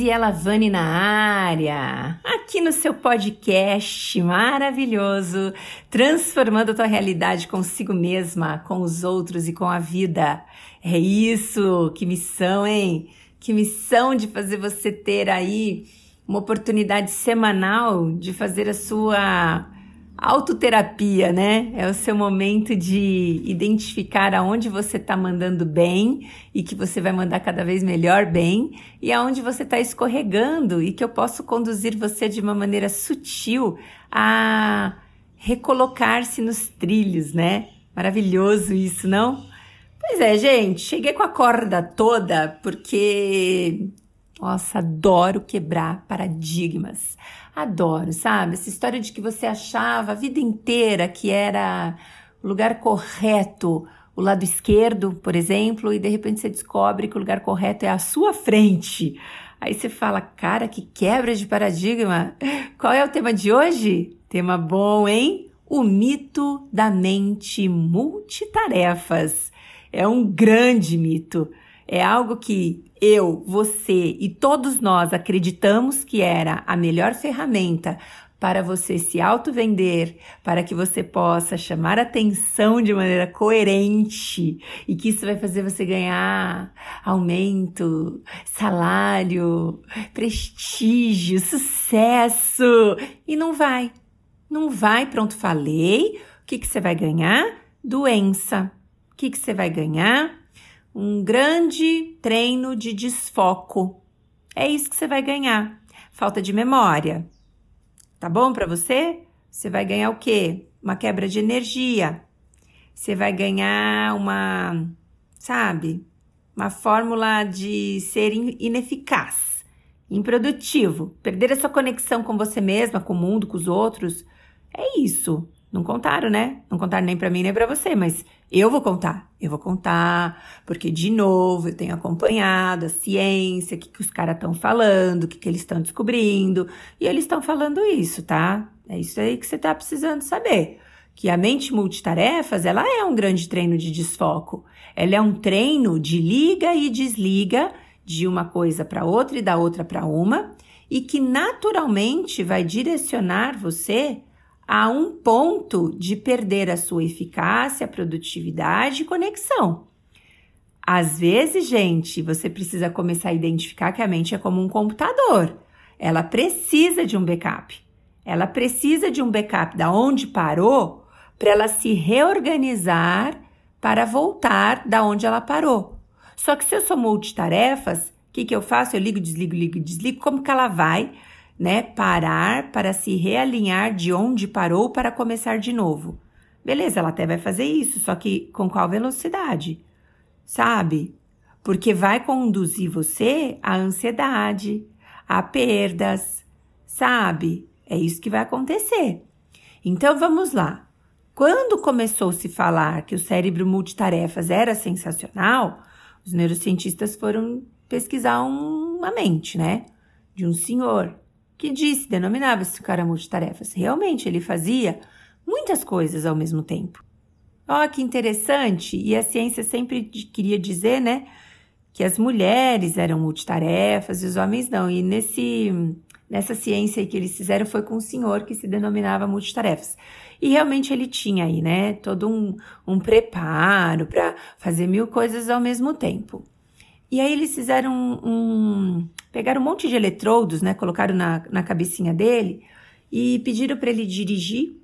Graziela Vani na área, aqui no seu podcast maravilhoso, transformando a tua realidade consigo mesma, com os outros e com a vida. É isso, que missão, hein? Que missão de fazer você ter aí uma oportunidade semanal de fazer a sua autoterapia, né? É o seu momento de identificar aonde você está mandando bem e que você vai mandar cada vez melhor bem e aonde você está escorregando e que eu posso conduzir você de uma maneira sutil a recolocar-se nos trilhos, né? Maravilhoso isso, não? Pois é, gente, cheguei com a corda toda porque nossa, adoro quebrar paradigmas. Adoro, sabe? Essa história de que você achava a vida inteira que era o lugar correto, o lado esquerdo, por exemplo, e de repente você descobre que o lugar correto é a sua frente. Aí você fala, cara, que quebra de paradigma. Qual é o tema de hoje? Tema bom, hein? O mito da mente multitarefas. É um grande mito. É algo que eu, você e todos nós acreditamos que era a melhor ferramenta para você se auto-vender, para que você possa chamar atenção de maneira coerente e que isso vai fazer você ganhar aumento, salário, prestígio, sucesso. E não vai. Não vai, pronto, falei. O que, que você vai ganhar? Doença. O que, que você vai ganhar? Um grande treino de desfoco. É isso que você vai ganhar. Falta de memória. Tá bom para você? Você vai ganhar o quê? Uma quebra de energia. Você vai ganhar uma, sabe? Uma fórmula de ser ineficaz, improdutivo, perder a sua conexão com você mesma, com o mundo, com os outros. É isso. Não contaram, né? Não contaram nem para mim nem para você, mas eu vou contar. Eu vou contar, porque de novo eu tenho acompanhado a ciência, o que, que os caras estão falando, o que, que eles estão descobrindo, e eles estão falando isso, tá? É isso aí que você tá precisando saber. Que a mente multitarefas, ela é um grande treino de desfoco. Ela é um treino de liga e desliga de uma coisa para outra e da outra para uma, e que naturalmente vai direcionar você a um ponto de perder a sua eficácia, produtividade e conexão. Às vezes, gente, você precisa começar a identificar que a mente é como um computador. Ela precisa de um backup. Ela precisa de um backup da onde parou para ela se reorganizar para voltar da onde ela parou. Só que se eu sou multitarefas, o que, que eu faço? Eu ligo, desligo, ligo, desligo. Como que ela vai né? Parar para se realinhar de onde parou para começar de novo. Beleza, ela até vai fazer isso, só que com qual velocidade? Sabe? Porque vai conduzir você à ansiedade, a perdas, sabe? É isso que vai acontecer. Então vamos lá. Quando começou se falar que o cérebro multitarefas era sensacional, os neurocientistas foram pesquisar uma mente, né? De um senhor que disse, denominava esse cara multitarefas. Realmente, ele fazia muitas coisas ao mesmo tempo. Ó, oh, que interessante! E a ciência sempre queria dizer, né, que as mulheres eram multitarefas e os homens não. E nesse, nessa ciência que eles fizeram foi com um senhor que se denominava multitarefas. E realmente ele tinha aí, né, todo um, um preparo para fazer mil coisas ao mesmo tempo. E aí eles fizeram um, um pegaram um monte de eletrodos, né? Colocaram na, na cabecinha dele e pediram para ele dirigir.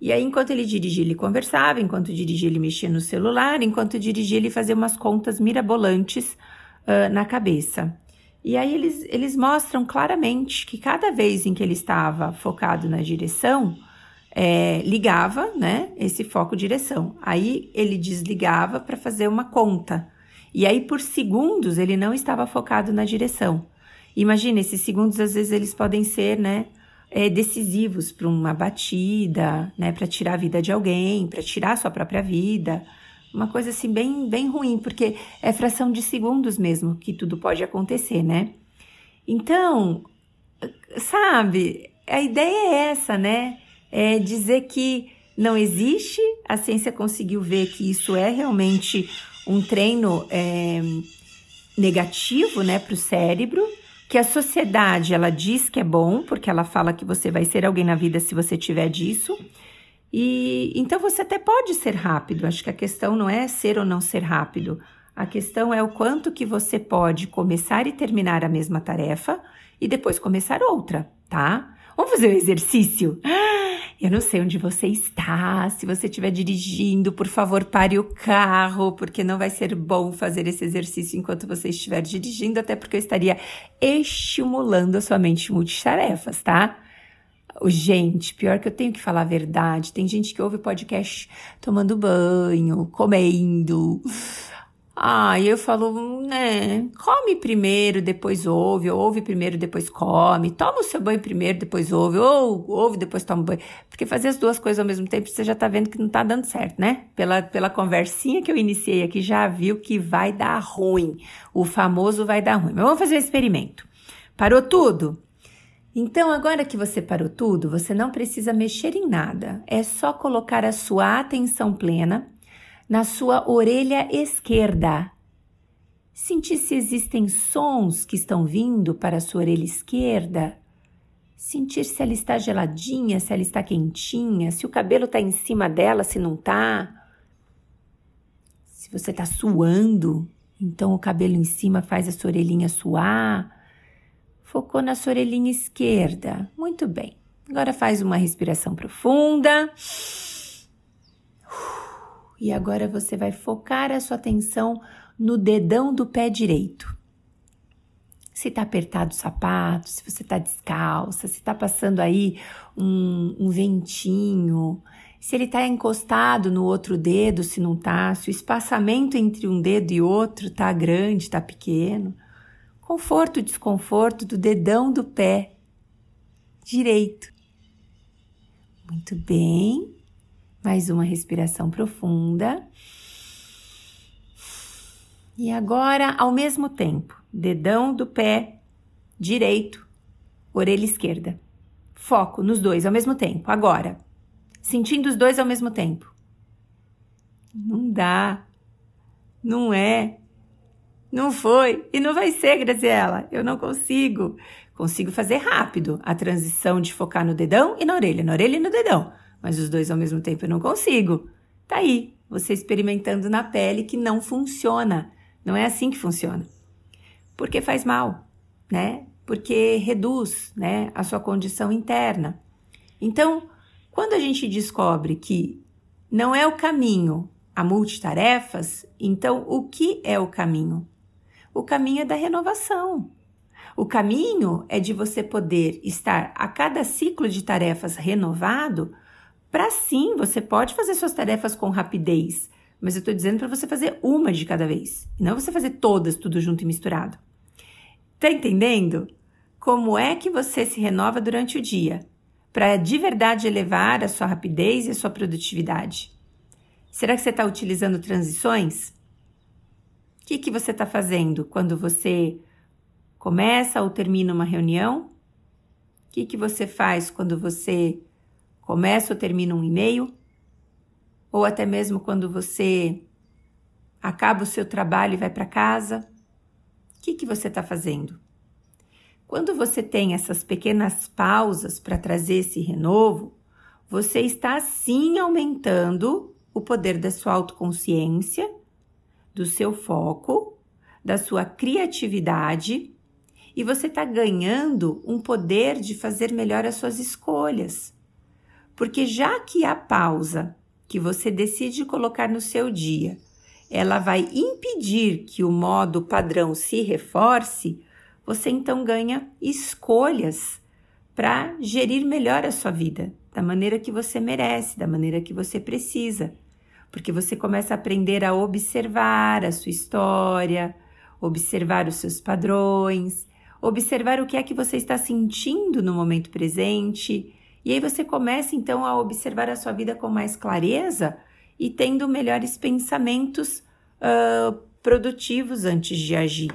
E aí, enquanto ele dirigia, ele conversava, enquanto dirigia, ele mexia no celular, enquanto dirigia, ele fazia umas contas mirabolantes uh, na cabeça. E aí eles, eles mostram claramente que cada vez em que ele estava focado na direção, é, ligava, né, esse foco direção. Aí ele desligava para fazer uma conta. E aí, por segundos, ele não estava focado na direção. Imagina, esses segundos, às vezes, eles podem ser, né, é, decisivos para uma batida, né, para tirar a vida de alguém, para tirar a sua própria vida. Uma coisa assim bem, bem ruim, porque é fração de segundos mesmo que tudo pode acontecer, né? Então, sabe, a ideia é essa, né? É dizer que não existe, a ciência conseguiu ver que isso é realmente um treino é, negativo né, para o cérebro, que a sociedade ela diz que é bom, porque ela fala que você vai ser alguém na vida se você tiver disso. E então você até pode ser rápido. Acho que a questão não é ser ou não ser rápido. A questão é o quanto que você pode começar e terminar a mesma tarefa e depois começar outra, tá? Vamos fazer um exercício? Eu não sei onde você está. Se você estiver dirigindo, por favor, pare o carro, porque não vai ser bom fazer esse exercício enquanto você estiver dirigindo, até porque eu estaria estimulando a sua mente multitarefas, tá? Gente, pior que eu tenho que falar a verdade. Tem gente que ouve podcast tomando banho, comendo. Ah, e eu falo, né? Come primeiro, depois ouve, ou ouve primeiro, depois come. Toma o seu banho primeiro, depois ouve, ou ouve, depois toma banho. Porque fazer as duas coisas ao mesmo tempo, você já tá vendo que não tá dando certo, né? Pela, pela conversinha que eu iniciei aqui, já viu que vai dar ruim. O famoso vai dar ruim. Mas vamos fazer um experimento. Parou tudo? Então, agora que você parou tudo, você não precisa mexer em nada. É só colocar a sua atenção plena na sua orelha esquerda. Sentir se existem sons que estão vindo para a sua orelha esquerda. Sentir se ela está geladinha, se ela está quentinha, se o cabelo está em cima dela, se não está. Se você está suando, então o cabelo em cima faz a sua orelhinha suar. Focou na sua orelhinha esquerda. Muito bem. Agora faz uma respiração profunda. E agora você vai focar a sua atenção no dedão do pé direito. Se está apertado o sapato, se você está descalça, se está passando aí um, um ventinho, se ele está encostado no outro dedo, se não está, se o espaçamento entre um dedo e outro está grande, está pequeno. Conforto, desconforto do dedão do pé direito. Muito bem. Mais uma respiração profunda. E agora, ao mesmo tempo, dedão do pé direito, orelha esquerda. Foco nos dois ao mesmo tempo. Agora, sentindo os dois ao mesmo tempo. Não dá. Não é. Não foi. E não vai ser, Graziela. Eu não consigo. Consigo fazer rápido a transição de focar no dedão e na orelha, na orelha e no dedão mas os dois ao mesmo tempo eu não consigo. Tá aí, você experimentando na pele que não funciona. Não é assim que funciona. Porque faz mal, né? Porque reduz, né, a sua condição interna. Então, quando a gente descobre que não é o caminho a multitarefas, então o que é o caminho? O caminho é da renovação. O caminho é de você poder estar a cada ciclo de tarefas renovado para sim, você pode fazer suas tarefas com rapidez, mas eu estou dizendo para você fazer uma de cada vez, e não você fazer todas tudo junto e misturado. Tá entendendo? Como é que você se renova durante o dia para de verdade elevar a sua rapidez e a sua produtividade? Será que você está utilizando transições? O que, que você está fazendo quando você começa ou termina uma reunião? O que, que você faz quando você começa ou termina um e-mail, ou até mesmo quando você acaba o seu trabalho e vai para casa, o que, que você está fazendo? Quando você tem essas pequenas pausas para trazer esse renovo, você está sim aumentando o poder da sua autoconsciência, do seu foco, da sua criatividade e você está ganhando um poder de fazer melhor as suas escolhas. Porque já que a pausa que você decide colocar no seu dia, ela vai impedir que o modo padrão se reforce, você então ganha escolhas para gerir melhor a sua vida, da maneira que você merece, da maneira que você precisa. Porque você começa a aprender a observar a sua história, observar os seus padrões, observar o que é que você está sentindo no momento presente e aí você começa então a observar a sua vida com mais clareza e tendo melhores pensamentos uh, produtivos antes de agir.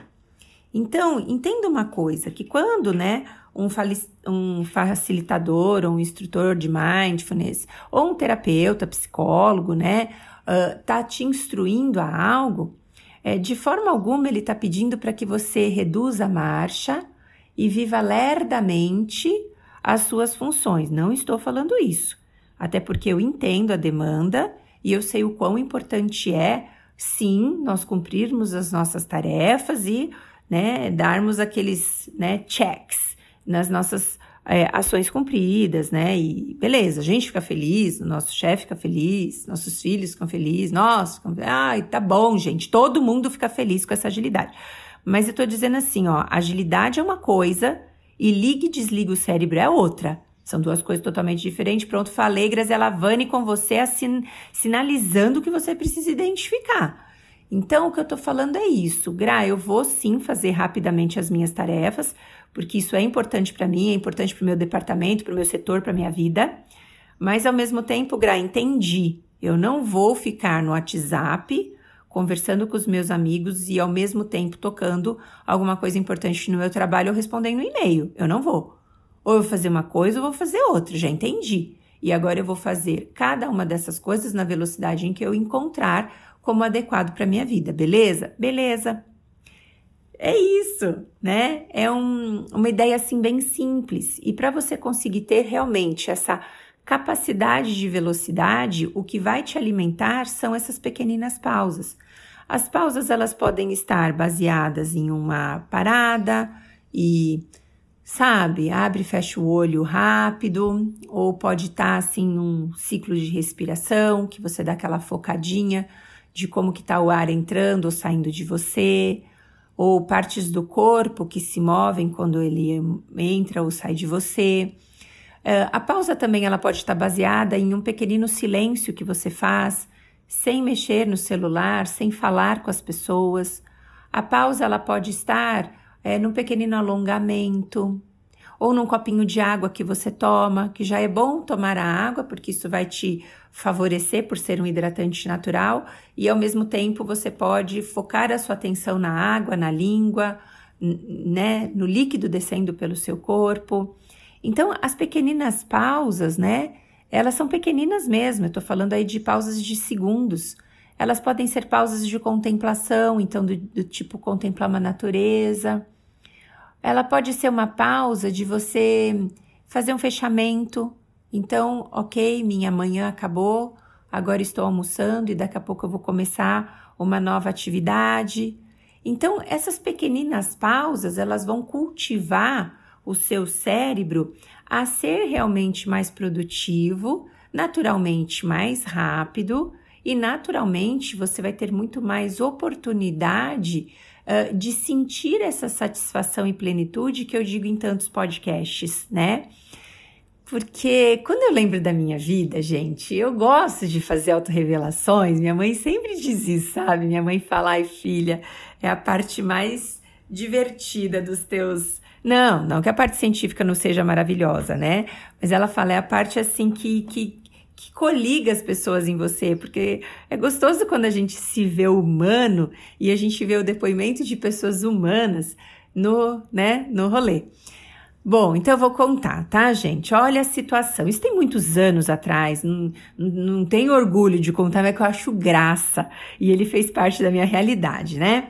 Então, entenda uma coisa, que quando, né, um, um facilitador ou um instrutor de mindfulness ou um terapeuta, psicólogo, né, uh, tá te instruindo a algo, é, de forma alguma ele está pedindo para que você reduza a marcha e viva lerdamente as suas funções. Não estou falando isso, até porque eu entendo a demanda e eu sei o quão importante é, sim, nós cumprirmos as nossas tarefas e né, darmos aqueles né, checks nas nossas é, ações cumpridas, né? E beleza, a gente fica feliz, o nosso chefe fica feliz, nossos filhos ficam felizes, nós ficamos, ai, tá bom, gente, todo mundo fica feliz com essa agilidade. Mas eu tô dizendo assim, ó, agilidade é uma coisa e ligue e desliga o cérebro é outra. São duas coisas totalmente diferentes. Pronto, falei, Graziela Vani com você, assim, sinalizando que você precisa identificar. Então, o que eu tô falando é isso. Gra, eu vou sim fazer rapidamente as minhas tarefas, porque isso é importante para mim, é importante para o meu departamento, para o meu setor, para minha vida. Mas ao mesmo tempo, Gra, entendi. Eu não vou ficar no WhatsApp conversando com os meus amigos e ao mesmo tempo tocando alguma coisa importante no meu trabalho ou respondendo e-mail. Eu não vou. Ou eu vou fazer uma coisa ou vou fazer outra, já entendi. E agora eu vou fazer cada uma dessas coisas na velocidade em que eu encontrar como adequado para minha vida, beleza? Beleza é isso, né? É um, uma ideia assim bem simples. E para você conseguir ter realmente essa capacidade de velocidade, o que vai te alimentar são essas pequeninas pausas. As pausas elas podem estar baseadas em uma parada e sabe, abre e fecha o olho rápido, ou pode estar assim num ciclo de respiração, que você dá aquela focadinha de como que tá o ar entrando ou saindo de você ou partes do corpo que se movem quando ele entra ou sai de você. Uh, a pausa também ela pode estar baseada em um pequenino silêncio que você faz, sem mexer no celular, sem falar com as pessoas. A pausa ela pode estar é, num pequenino alongamento, ou num copinho de água que você toma, que já é bom tomar a água, porque isso vai te favorecer por ser um hidratante natural, e ao mesmo tempo você pode focar a sua atenção na água, na língua, né, no líquido descendo pelo seu corpo. Então, as pequeninas pausas, né, elas são pequeninas mesmo, eu tô falando aí de pausas de segundos. Elas podem ser pausas de contemplação, então do, do tipo contemplar uma natureza, ela pode ser uma pausa de você fazer um fechamento. Então, ok, minha manhã acabou, agora estou almoçando e daqui a pouco eu vou começar uma nova atividade. Então, essas pequeninas pausas, elas vão cultivar o seu cérebro a ser realmente mais produtivo, naturalmente mais rápido e naturalmente você vai ter muito mais oportunidade uh, de sentir essa satisfação e plenitude que eu digo em tantos podcasts, né? Porque quando eu lembro da minha vida, gente, eu gosto de fazer autorrevelações. Minha mãe sempre diz isso, sabe? Minha mãe fala, ai filha, é a parte mais divertida dos teus. Não, não que a parte científica não seja maravilhosa, né? Mas ela fala, é a parte assim que, que, que coliga as pessoas em você, porque é gostoso quando a gente se vê humano e a gente vê o depoimento de pessoas humanas no, né, no rolê. Bom, então eu vou contar, tá, gente? Olha a situação. Isso tem muitos anos atrás, não, não tenho orgulho de contar, mas que eu acho graça. E ele fez parte da minha realidade, né?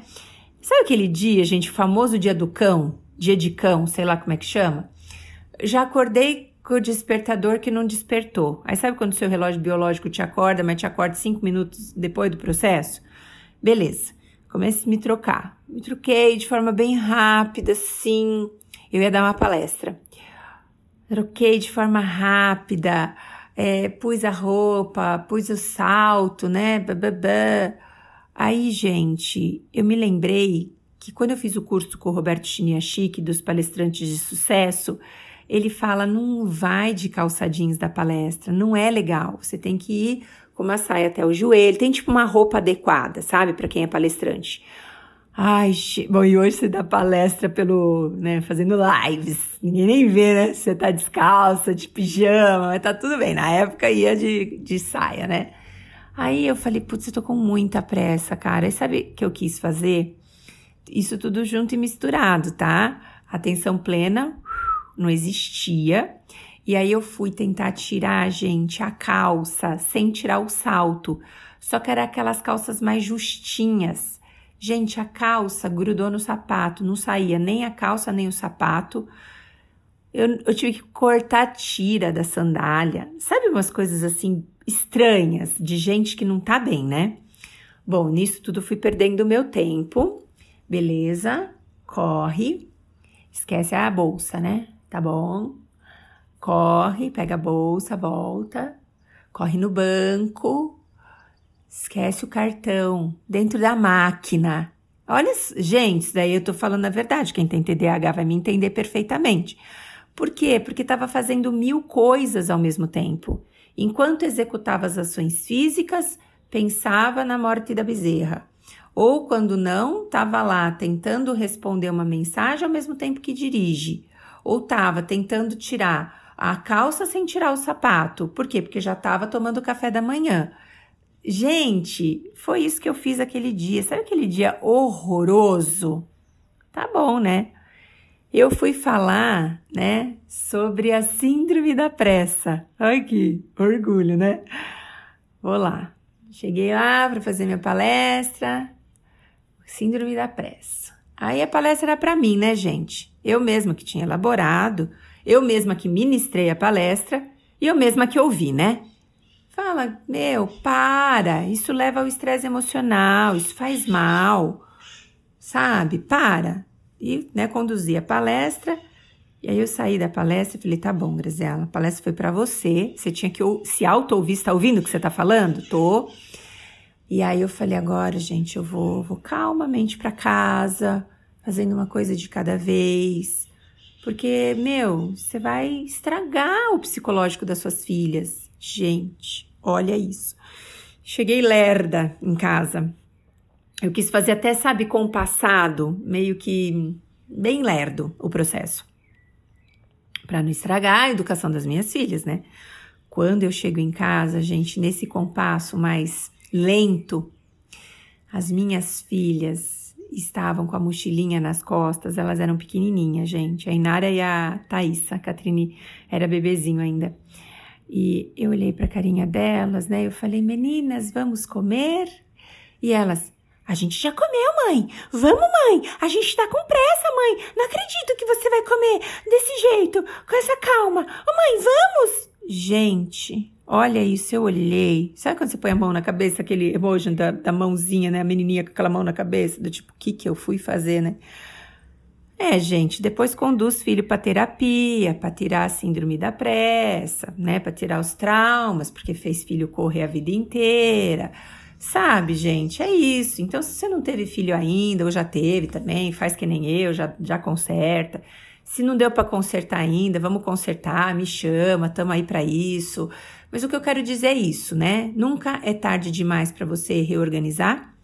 Sabe aquele dia, gente, famoso dia do cão? Dia de cão, sei lá como é que chama? Já acordei com o despertador que não despertou. Aí sabe quando o seu relógio biológico te acorda, mas te acorda cinco minutos depois do processo? Beleza. Comecei a me trocar. Me troquei de forma bem rápida, sim. Eu ia dar uma palestra. Troquei de forma rápida, é, pus a roupa, pus o salto, né? Bababá. Aí, gente, eu me lembrei que quando eu fiz o curso com o Roberto Chiniachique dos palestrantes de sucesso, ele fala: não vai de calça jeans da palestra, não é legal. Você tem que ir com uma saia até o joelho, tem tipo uma roupa adequada, sabe, para quem é palestrante. Ai, bom, e hoje você dá palestra pelo, né, fazendo lives. Ninguém nem vê, né? Você tá descalça, de pijama, mas tá tudo bem. Na época ia de, de saia, né? Aí eu falei, putz, eu tô com muita pressa, cara. E sabe o que eu quis fazer? Isso tudo junto e misturado, tá? Atenção plena, não existia. E aí eu fui tentar tirar, gente, a calça sem tirar o salto. Só que era aquelas calças mais justinhas, Gente, a calça grudou no sapato, não saía nem a calça nem o sapato. Eu, eu tive que cortar a tira da sandália. Sabe umas coisas assim estranhas de gente que não tá bem, né? Bom, nisso tudo fui perdendo meu tempo. Beleza, corre. Esquece a bolsa, né? Tá bom. Corre, pega a bolsa, volta. Corre no banco. Esquece o cartão dentro da máquina. Olha, gente, isso daí eu tô falando a verdade. Quem tem TDAH vai me entender perfeitamente. Por quê? Porque estava fazendo mil coisas ao mesmo tempo. Enquanto executava as ações físicas, pensava na morte da bezerra. Ou quando não, estava lá tentando responder uma mensagem ao mesmo tempo que dirige. Ou estava tentando tirar a calça sem tirar o sapato. Por quê? Porque já estava tomando café da manhã. Gente, foi isso que eu fiz aquele dia. Sabe aquele dia horroroso? Tá bom, né? Eu fui falar, né, sobre a síndrome da pressa. Ai que orgulho, né? Vou lá. Cheguei lá para fazer minha palestra, Síndrome da Pressa. Aí a palestra era para mim, né, gente? Eu mesma que tinha elaborado, eu mesma que ministrei a palestra e eu mesma que ouvi, né? Fala, meu, para, isso leva ao estresse emocional, isso faz mal, sabe? Para. E, né, conduzi a palestra. E aí eu saí da palestra e falei, tá bom, Graziela, a palestra foi para você, você tinha que se auto-ouvir, você tá ouvindo o que você tá falando? Tô. E aí eu falei, agora, gente, eu vou, vou calmamente para casa, fazendo uma coisa de cada vez. Porque, meu, você vai estragar o psicológico das suas filhas. Gente, olha isso. Cheguei lerda em casa. Eu quis fazer até, sabe, compassado, meio que bem lerdo o processo. Para não estragar a educação das minhas filhas, né? Quando eu chego em casa, gente, nesse compasso mais lento. As minhas filhas estavam com a mochilinha nas costas, elas eram pequenininhas, gente. A Inara e a Thaís, a Catrine era bebezinho ainda. E eu olhei para a carinha delas, né? Eu falei, meninas, vamos comer? E elas, a gente já comeu, mãe. Vamos, mãe. A gente tá com pressa, mãe. Não acredito que você vai comer desse jeito, com essa calma. Ô, mãe, vamos. Gente, Olha isso, eu olhei. Sabe quando você põe a mão na cabeça, aquele emoji da, da mãozinha, né? A menininha com aquela mão na cabeça, do tipo, o que que eu fui fazer, né? É, gente, depois conduz filho para terapia, para tirar a síndrome da pressa, né? Para tirar os traumas, porque fez filho correr a vida inteira. Sabe, gente, é isso. Então, se você não teve filho ainda, ou já teve também, faz que nem eu, já, já conserta. Se não deu para consertar ainda, vamos consertar, me chama, tamo aí para isso. Mas o que eu quero dizer é isso, né? Nunca é tarde demais para você reorganizar,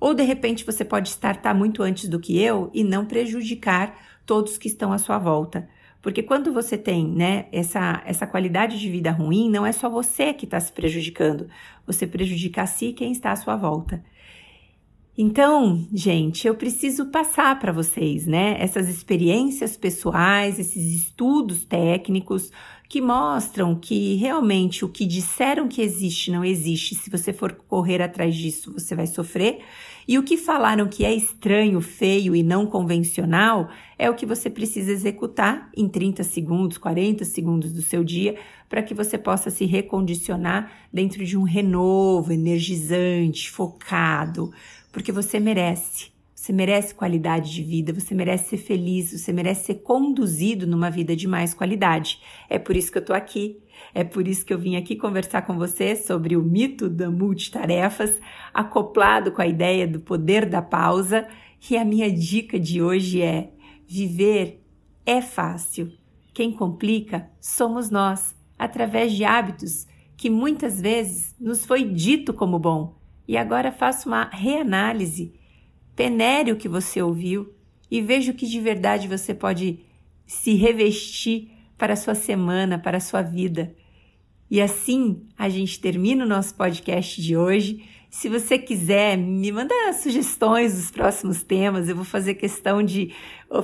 ou de repente você pode startar muito antes do que eu e não prejudicar todos que estão à sua volta. Porque quando você tem né, essa, essa qualidade de vida ruim, não é só você que está se prejudicando, você prejudica a si quem está à sua volta. Então, gente, eu preciso passar para vocês, né, essas experiências pessoais, esses estudos técnicos que mostram que realmente o que disseram que existe não existe. Se você for correr atrás disso, você vai sofrer. E o que falaram que é estranho, feio e não convencional é o que você precisa executar em 30 segundos, 40 segundos do seu dia, para que você possa se recondicionar dentro de um renovo energizante, focado, porque você merece. Você merece qualidade de vida, você merece ser feliz, você merece ser conduzido numa vida de mais qualidade. É por isso que eu tô aqui. É por isso que eu vim aqui conversar com você sobre o mito da multitarefas, acoplado com a ideia do poder da pausa. E a minha dica de hoje é: viver é fácil. Quem complica somos nós, através de hábitos que muitas vezes nos foi dito como bom e agora faça uma reanálise, penere o que você ouviu e veja o que de verdade você pode se revestir para a sua semana, para a sua vida. E assim a gente termina o nosso podcast de hoje. Se você quiser, me manda sugestões dos próximos temas. Eu vou fazer questão de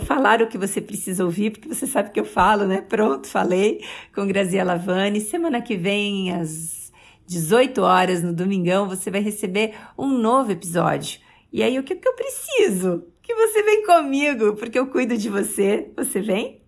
falar o que você precisa ouvir, porque você sabe que eu falo, né? Pronto, falei com Graziela Vani. Semana que vem, às 18 horas no domingão, você vai receber um novo episódio. E aí, o que, que eu preciso? Que você vem comigo, porque eu cuido de você. Você vem?